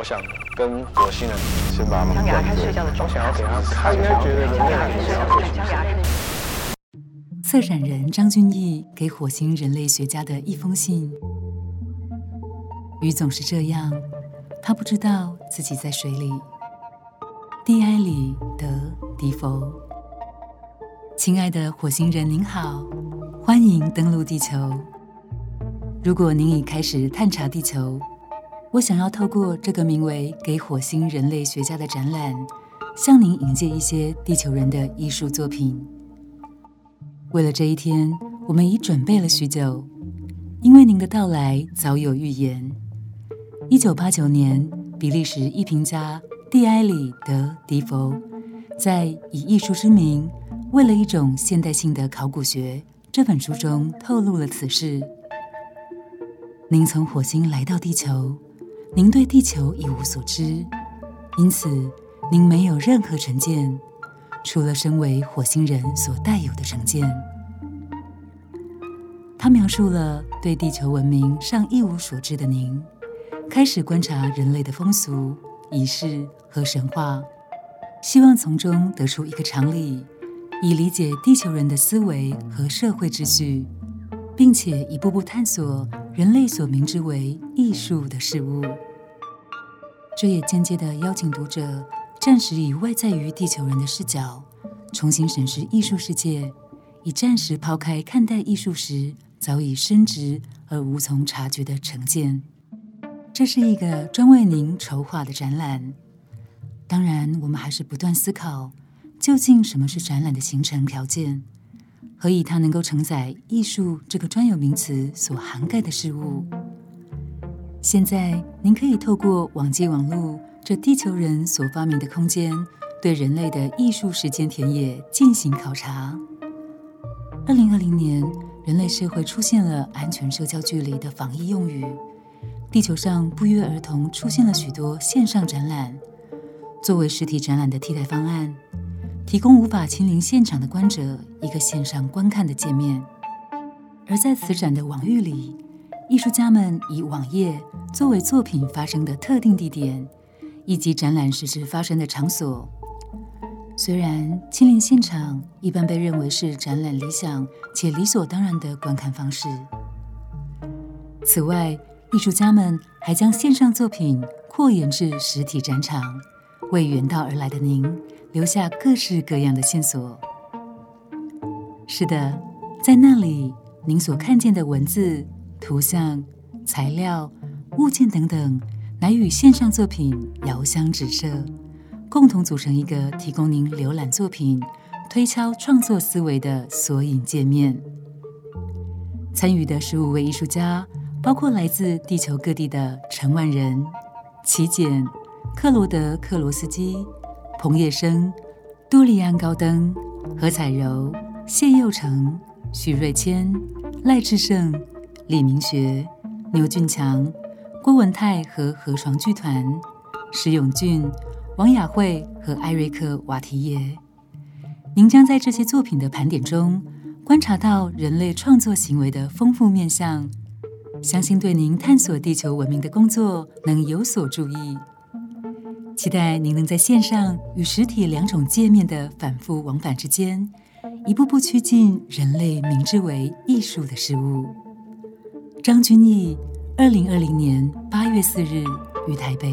我想跟火星人先把他们牙开睡觉的我想要给他看，应该觉得人类很小。策展人张君毅给火星人类学家的一封信。鱼总是这样，他不知道自己在水里。蒂埃里德迪佛，亲爱的火星人您好，欢迎登陆地球。如果您已开始探查地球，我想要透过这个名为《给火星人类学家》的展览，向您引荐一些地球人的艺术作品。为了这一天，我们已准备了许久，因为您的到来早有预言。一九八九年，比利时艺评家蒂埃里德迪佛在《以艺术之名，为了一种现代性的考古学》这本书中透露了此事。您从火星来到地球，您对地球一无所知，因此您没有任何成见，除了身为火星人所带有的成见。他描述了对地球文明尚一无所知的您，开始观察人类的风俗、仪式和神话，希望从中得出一个常理，以理解地球人的思维和社会秩序。并且一步步探索人类所明知为艺术的事物，这也间接地邀请读者暂时以外在于地球人的视角，重新审视艺术世界，以暂时抛开看待艺术时早已深植而无从察觉的成见。这是一个专为您筹划的展览。当然，我们还是不断思考，究竟什么是展览的形成条件。何以它能够承载艺术这个专有名词所涵盖的事物？现在，您可以透过网际网络这地球人所发明的空间，对人类的艺术时间田野进行考察。二零二零年，人类社会出现了安全社交距离的防疫用语，地球上不约而同出现了许多线上展览，作为实体展览的替代方案。提供无法亲临现场的观者一个线上观看的界面，而在此展的网域里，艺术家们以网页作为作品发生的特定地点，以及展览实时发生的场所。虽然亲临现场一般被认为是展览理想且理所当然的观看方式，此外，艺术家们还将线上作品扩延至实体展场，为远道而来的您。留下各式各样的线索。是的，在那里，您所看见的文字、图像、材料、物件等等，乃与线上作品遥相指射，共同组成一个提供您浏览作品、推敲创作思维的索引界面。参与的十五位艺术家，包括来自地球各地的陈万人、齐简、克罗德·克罗斯基。彭业生、杜利安·高登、何彩柔、谢佑成、许瑞谦、赖志胜、李明学、牛俊强、郭文泰和河床剧团、石永俊、王雅慧和艾瑞克·瓦提耶。您将在这些作品的盘点中观察到人类创作行为的丰富面相，相信对您探索地球文明的工作能有所注意。期待您能在线上与实体两种界面的反复往返之间，一步步趋近人类明之为艺术的事物。张君毅，二零二零年八月四日于台北。